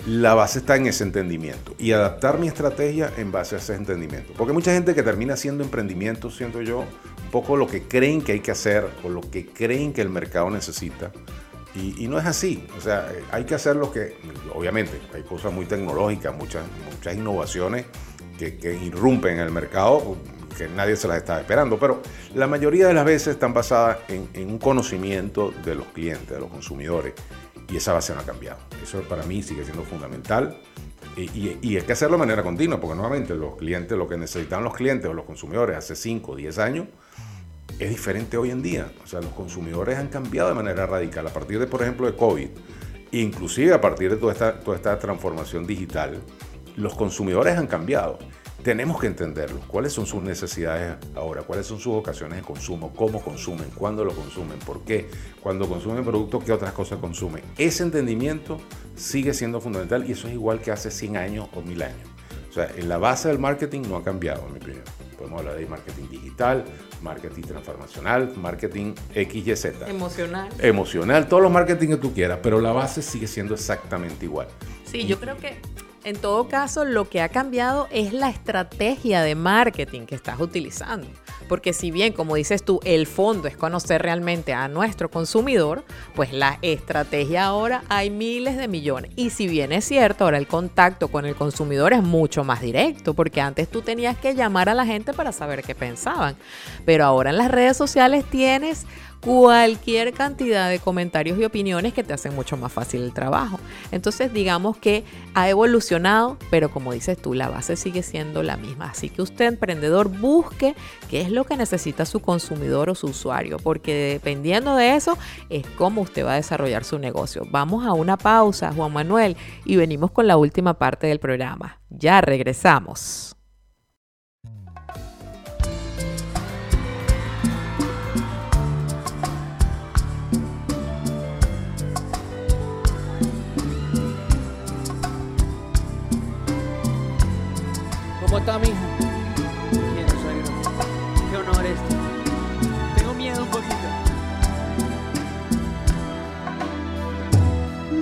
Speaker 4: la base está en ese entendimiento y adaptar mi estrategia en base a ese entendimiento. Porque mucha gente que termina haciendo emprendimiento, siento yo, un poco lo que creen que hay que hacer o lo que creen que el mercado necesita. Y, no es así. O sea, hay que hacer lo que, obviamente, hay cosas muy tecnológicas, muchas, muchas innovaciones que, irrumpen en el mercado que nadie se las está esperando, pero la mayoría de las veces están basadas en, un conocimiento de los clientes, de los consumidores, y esa base no ha cambiado. Eso para mí sigue siendo fundamental y, y, hay que hacerlo de manera continua, porque nuevamente los clientes, lo que necesitan los clientes o los consumidores hace 5 o 10 años, es diferente hoy en día. O sea, los consumidores han cambiado de manera radical a partir de, por ejemplo, de COVID, inclusive a partir de toda esta, toda esta transformación digital los consumidores han cambiado. Tenemos que entenderlo. ¿Cuáles son sus necesidades ahora? ¿Cuáles son sus ocasiones de consumo? ¿Cómo consumen? ¿Cuándo lo consumen? ¿Por qué? Cuando consumen productos, ¿qué otras cosas consumen? Ese entendimiento sigue siendo fundamental y eso es igual que hace 100 años o 1000 años. O sea, en la base del marketing no ha cambiado, en mi opinión. Podemos hablar de marketing digital, marketing transformacional, marketing X, Y, Z.
Speaker 2: Emocional.
Speaker 4: Emocional, todos los marketing que tú quieras, pero la base sigue siendo exactamente igual.
Speaker 2: Sí, yo creo que en todo caso, lo que ha cambiado es la estrategia de marketing que estás utilizando. Porque si bien, como dices tú, el fondo es conocer realmente a nuestro consumidor, pues la estrategia ahora hay miles de millones. Y si bien es cierto, ahora el contacto con el consumidor es mucho más directo, porque antes tú tenías que llamar a la gente para saber qué pensaban. Pero ahora en las redes sociales tienes cualquier cantidad de comentarios y opiniones que te hacen mucho más fácil el trabajo. Entonces digamos que ha evolucionado, pero como dices tú, la base sigue siendo la misma. Así que usted, emprendedor, busque qué es lo que necesita su consumidor o su usuario, porque dependiendo de eso es cómo usted va a desarrollar su negocio. Vamos a una pausa, Juan Manuel, y venimos con la última parte del programa. Ya regresamos.
Speaker 7: ¿Cómo está, mijo? Bien, suegro. Qué honor este. Tengo miedo un poquito.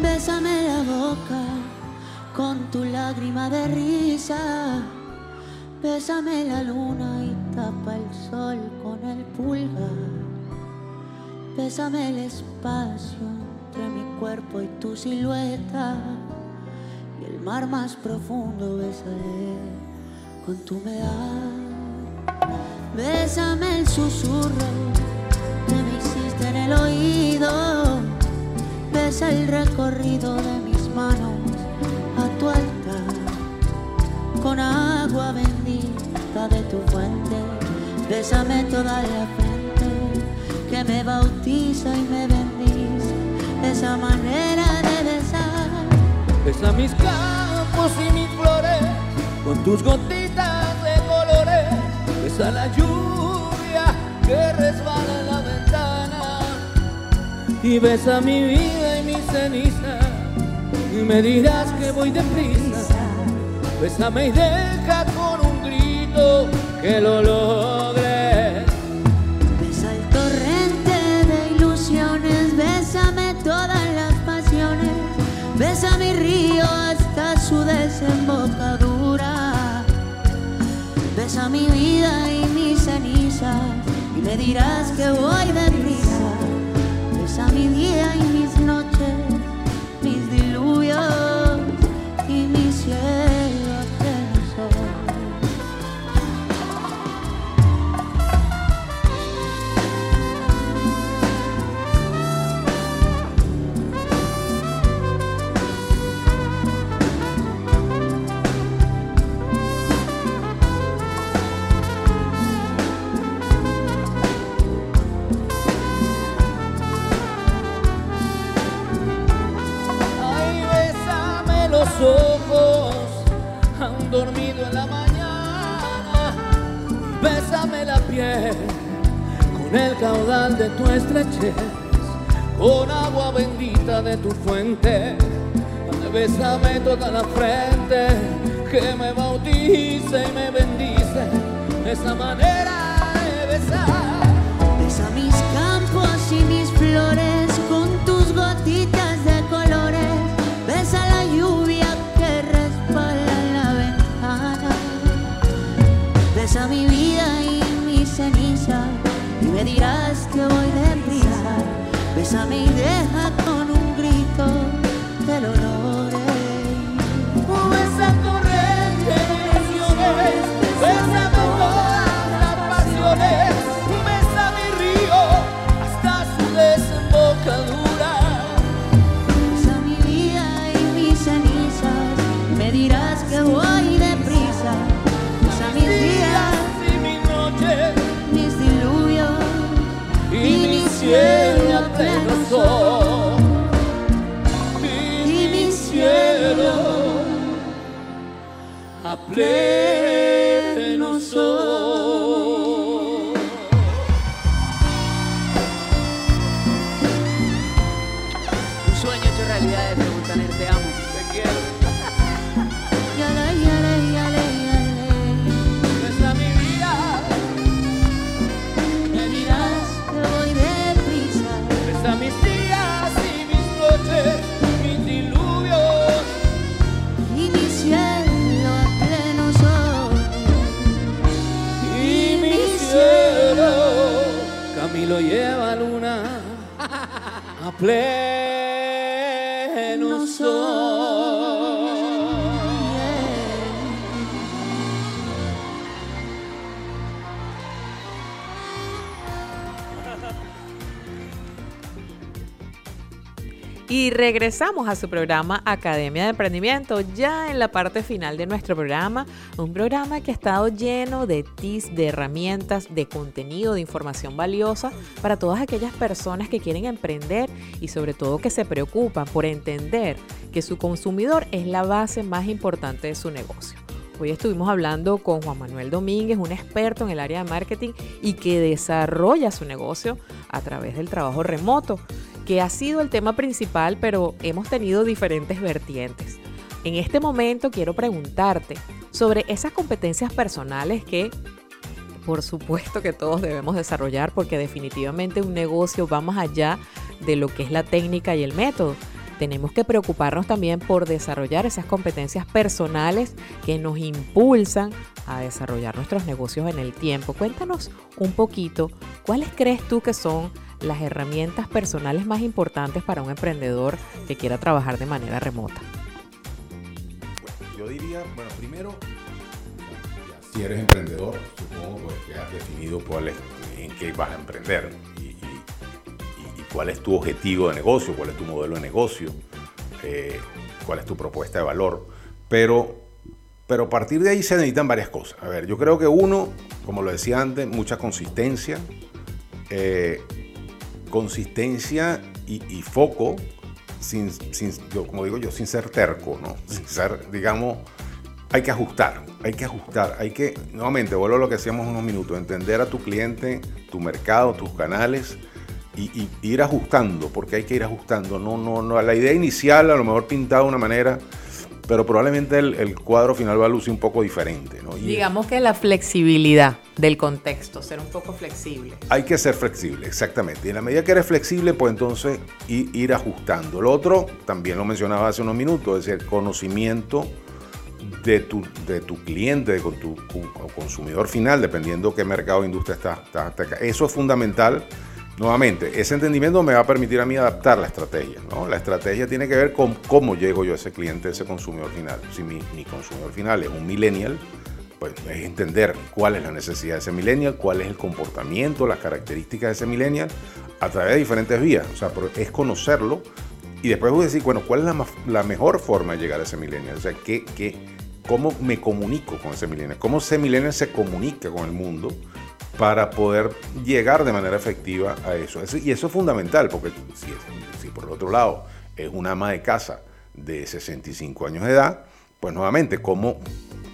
Speaker 8: Bésame la boca con tu lágrima de risa. Bésame la luna y tapa el sol con el pulgar. Bésame el espacio entre mi cuerpo y tu silueta. Y el mar más profundo, bésale con tu humedad. Bésame el susurro que me hiciste en el oído. Besa el recorrido de mis manos a tu altar. Con agua bendita de tu fuente. Bésame toda la frente que me bautiza y me bendice. Esa manera de besar.
Speaker 7: Besa mis campos
Speaker 9: y mis con tus gotitas de colores, besa la lluvia que resbala en la ventana y besa mi vida y mi ceniza y me dirás que voy deprisa. Bésame y deja con un grito que lo logre.
Speaker 8: Besa mi vida y mis cenizas y me dirás que voy deprisa. Besa mi día y
Speaker 9: Bésame toda la frente, que me bautice y me a a
Speaker 2: regresamos a su programa Academia de Emprendimiento, ya en la parte final de nuestro programa, un programa que ha estado lleno de tips, de herramientas, de contenido, de información valiosa para todas aquellas personas que quieren emprender y sobre todo que se preocupan por entender que su consumidor es la base más importante de su negocio. Hoy estuvimos hablando con Juan Manuel Domínguez, un experto en el área de marketing y que desarrolla su negocio a través del trabajo remoto, que ha sido el tema principal, pero hemos tenido diferentes vertientes. En este momento quiero preguntarte sobre esas competencias personales que por supuesto que todos debemos desarrollar porque definitivamente un negocio va más allá de lo que es la técnica y el método. Tenemos que preocuparnos también por desarrollar esas competencias personales que nos impulsan a desarrollar nuestros negocios en el tiempo. Cuéntanos un poquito, ¿cuáles crees tú que son las herramientas personales más importantes para un emprendedor que quiera trabajar de manera remota?
Speaker 4: Yo diría, bueno, primero, si eres emprendedor, supongo pues, que has definido cuál es, en qué vas a emprender y, y- y- y cuál es tu objetivo de negocio, cuál es tu modelo de negocio, eh, cuál es tu propuesta de valor. Pero, pero a partir de ahí se necesitan varias cosas. A ver, yo creo que uno, como lo decía antes, mucha consistencia, eh, consistencia y, y foco sin, sin yo, como digo yo, sin ser terco, ¿no? Sin ser, digamos, hay que ajustar, hay que ajustar, hay que, nuevamente, vuelvo a lo que hacíamos unos minutos, entender a tu cliente, tu mercado, tus canales y, y ir ajustando, porque hay que ir ajustando. No, no, no, la idea inicial a lo mejor pintada de una manera, pero probablemente el, el cuadro final va a lucir un poco diferente. ¿no? Y
Speaker 2: Digamos que la flexibilidad del contexto, ser un poco flexible.
Speaker 4: hay que ser flexible, exactamente. Y en la medida que eres flexible, pues entonces ir, ajustando. Lo otro, también lo mencionaba hace unos minutos, es decir, conocimiento de tu, de tu cliente, de con tu con- con consumidor final, dependiendo qué mercado o industria está, está- está- Eso es fundamental. Nuevamente, ese entendimiento me va a permitir a mí adaptar la estrategia. ¿no? La estrategia tiene que ver con cómo llego yo a ese cliente, a ese consumidor final. Si mi, mi consumidor final es un millennial, pues es entender cuál es la necesidad de ese millennial, cuál es el comportamiento, las características de ese millennial a través de diferentes vías. O sea, es conocerlo y después voy a decir, bueno, ¿cuál es la, la mejor forma de llegar a ese millennial? O sea, ¿qué, qué, ¿cómo me comunico con ese millennial? ¿Cómo ese millennial se comunica con el mundo para poder llegar de manera efectiva a eso? Y eso es fundamental, porque si, si por el otro lado es una ama de casa de 65 años de edad, pues nuevamente, ¿cómo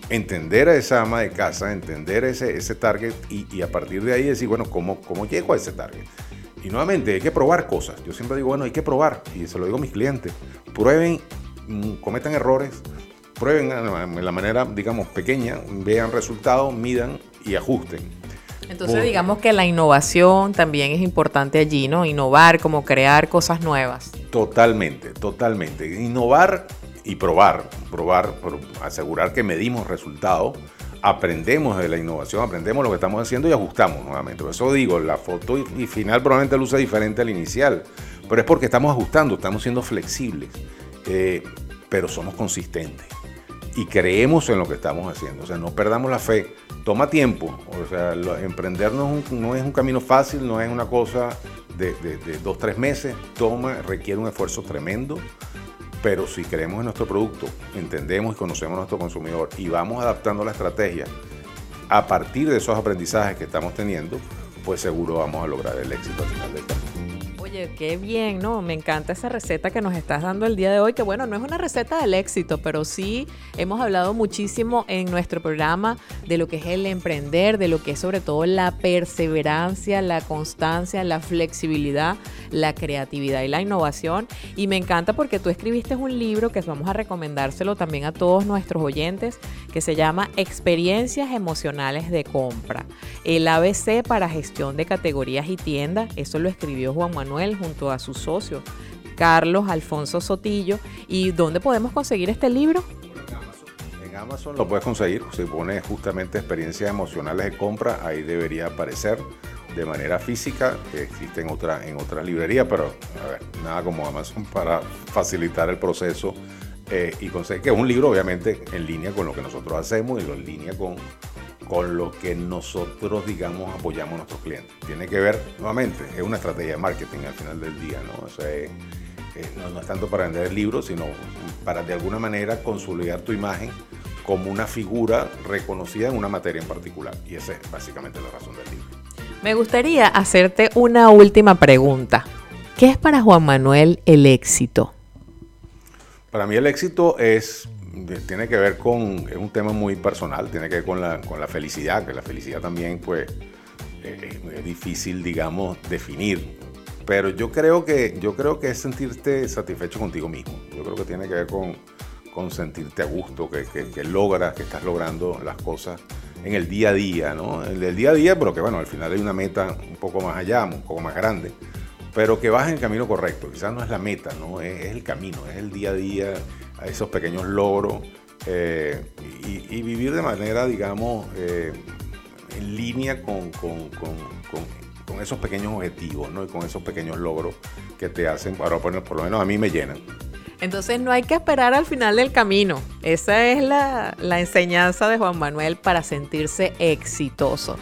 Speaker 4: entender a esa ama de casa, entender ese, ese target y, y a partir de ahí decir, bueno, ¿cómo, ¿cómo llego a ese target? Y nuevamente, hay que probar cosas. Yo siempre digo, bueno, hay que probar, y se lo digo a mis clientes, prueben, mm, cometan errores, prueben de la manera, digamos, pequeña, vean resultados, midan y ajusten.
Speaker 2: Entonces
Speaker 4: Por-
Speaker 2: digamos que la innovación también es importante allí, ¿no? Innovar, como crear cosas nuevas.
Speaker 4: Totalmente, totalmente. Innovar y probar, probar, pro- asegurar que medimos resultados, aprendemos de la innovación, aprendemos lo que estamos haciendo y ajustamos nuevamente. Por eso digo, la foto y, y final probablemente luce diferente al inicial, pero es porque estamos ajustando, estamos siendo flexibles, eh, pero somos consistentes y creemos en lo que estamos haciendo. O sea, no perdamos la fe. Toma tiempo. O sea, lo- emprender no es, un, camino fácil, no es una cosa de, de- de dos, tres meses. Toma, requiere un esfuerzo tremendo. Pero si creemos en nuestro producto, entendemos y conocemos a nuestro consumidor y vamos adaptando la estrategia a partir de esos aprendizajes que estamos teniendo, pues seguro vamos a lograr el éxito al final del camino.
Speaker 2: Qué bien, ¿no? Me encanta esa receta que nos estás dando el día de hoy, que bueno, no es una receta del éxito, pero sí hemos hablado muchísimo en nuestro programa de lo que es el emprender, de lo que es sobre todo la perseverancia, la constancia, la flexibilidad, la creatividad y la innovación. Y me encanta porque tú escribiste un libro que vamos a recomendárselo también a todos nuestros oyentes, que se llama Experiencias Emocionales de Compra. El ABC para gestión de categorías y tiendas. Eso lo escribió Juan Manuel junto a su socio Carlos Alfonso Sotillo. ¿Y dónde podemos conseguir este libro?
Speaker 4: En Amazon lo puedes conseguir, si pones justamente experiencias emocionales de compra, ahí debería aparecer de manera física, que existe en otra, en librería, pero a ver, nada como Amazon para facilitar el proceso eh, y conseguir que es un libro obviamente en línea con lo que nosotros hacemos y en línea con, con lo que nosotros, digamos, apoyamos a nuestros clientes. Tiene que ver, nuevamente, es una estrategia de marketing al final del día, ¿no? O sea, es- es- no, no es tanto para vender libros, sino para de alguna manera consolidar tu imagen como una figura reconocida en una materia en particular. Y esa es básicamente la razón del libro.
Speaker 2: Me gustaría hacerte una última pregunta. ¿Qué es para Juan Manuel el éxito?
Speaker 4: Para mí el éxito es tiene que ver con, es un tema muy personal, tiene que ver con la, con la felicidad, que la felicidad también pues eh, es difícil, digamos, definir. Pero yo creo que, yo creo que es sentirte satisfecho contigo mismo. Yo creo que tiene que ver con, con sentirte a gusto, que, que- que logras, que estás logrando las cosas en el día a día, ¿no? El del día a día, pero que bueno, al final hay una meta un poco más allá, un poco más grande, pero que vas en el camino correcto. Quizás no es la meta, ¿no? Es, es el camino, es el día a día, a esos pequeños logros eh, y, vivir de manera, digamos, eh, en línea con- con esos pequeños objetivos, ¿no? Y con esos pequeños logros que te hacen, ahora por, por lo menos a mí me llenan.
Speaker 2: Entonces no hay que esperar al final del camino. Esa es la, la enseñanza de Juan Manuel para sentirse exitoso.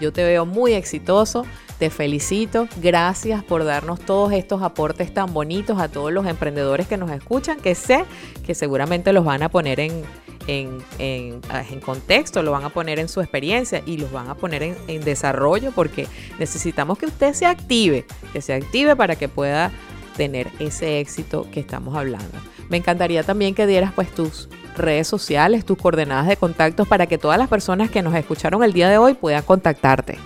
Speaker 2: Yo te veo muy exitoso, te felicito, gracias por darnos todos estos aportes tan bonitos a todos los emprendedores que nos escuchan, que sé que seguramente los van a poner en, en, en- en contexto, lo van a poner en su experiencia y los van a poner en, en desarrollo porque necesitamos que usted se active, que se active para que pueda tener ese éxito que estamos hablando. Me encantaría también que dieras pues tus redes sociales, tus coordenadas de contactos para que todas las personas que nos escucharon el día de hoy puedan contactarte.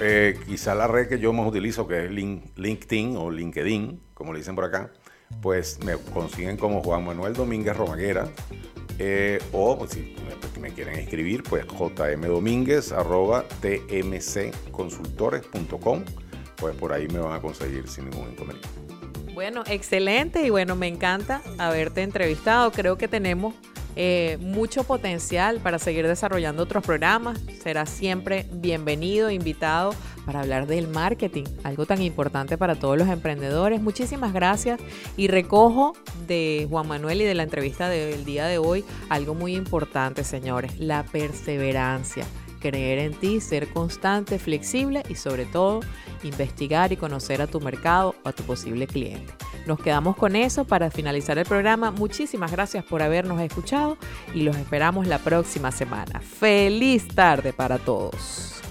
Speaker 4: Eh, quizá la red que yo más utilizo, que es LinkedIn o LinkedIn, como le dicen por acá, pues me consiguen como Juan Manuel Domínguez Romaguera. Eh, o pues, si me, quieren escribir, pues jmdomínguez arroba tmcconsultores.com. Pues por ahí me van a conseguir sin ningún inconveniente.
Speaker 2: Bueno, excelente y bueno, me encanta haberte entrevistado. Creo que tenemos eh, mucho potencial para seguir desarrollando otros programas. Será siempre bienvenido, invitado para hablar del marketing, algo tan importante para todos los emprendedores. Muchísimas gracias y recojo de Juan Manuel y de la entrevista del día de hoy algo muy importante, señores, la perseverancia creer en ti, ser constante, flexible y sobre todo investigar y conocer a tu mercado o a tu posible cliente. Nos quedamos con eso para finalizar el programa. Muchísimas gracias por habernos escuchado y los esperamos la próxima semana. Feliz tarde para todos.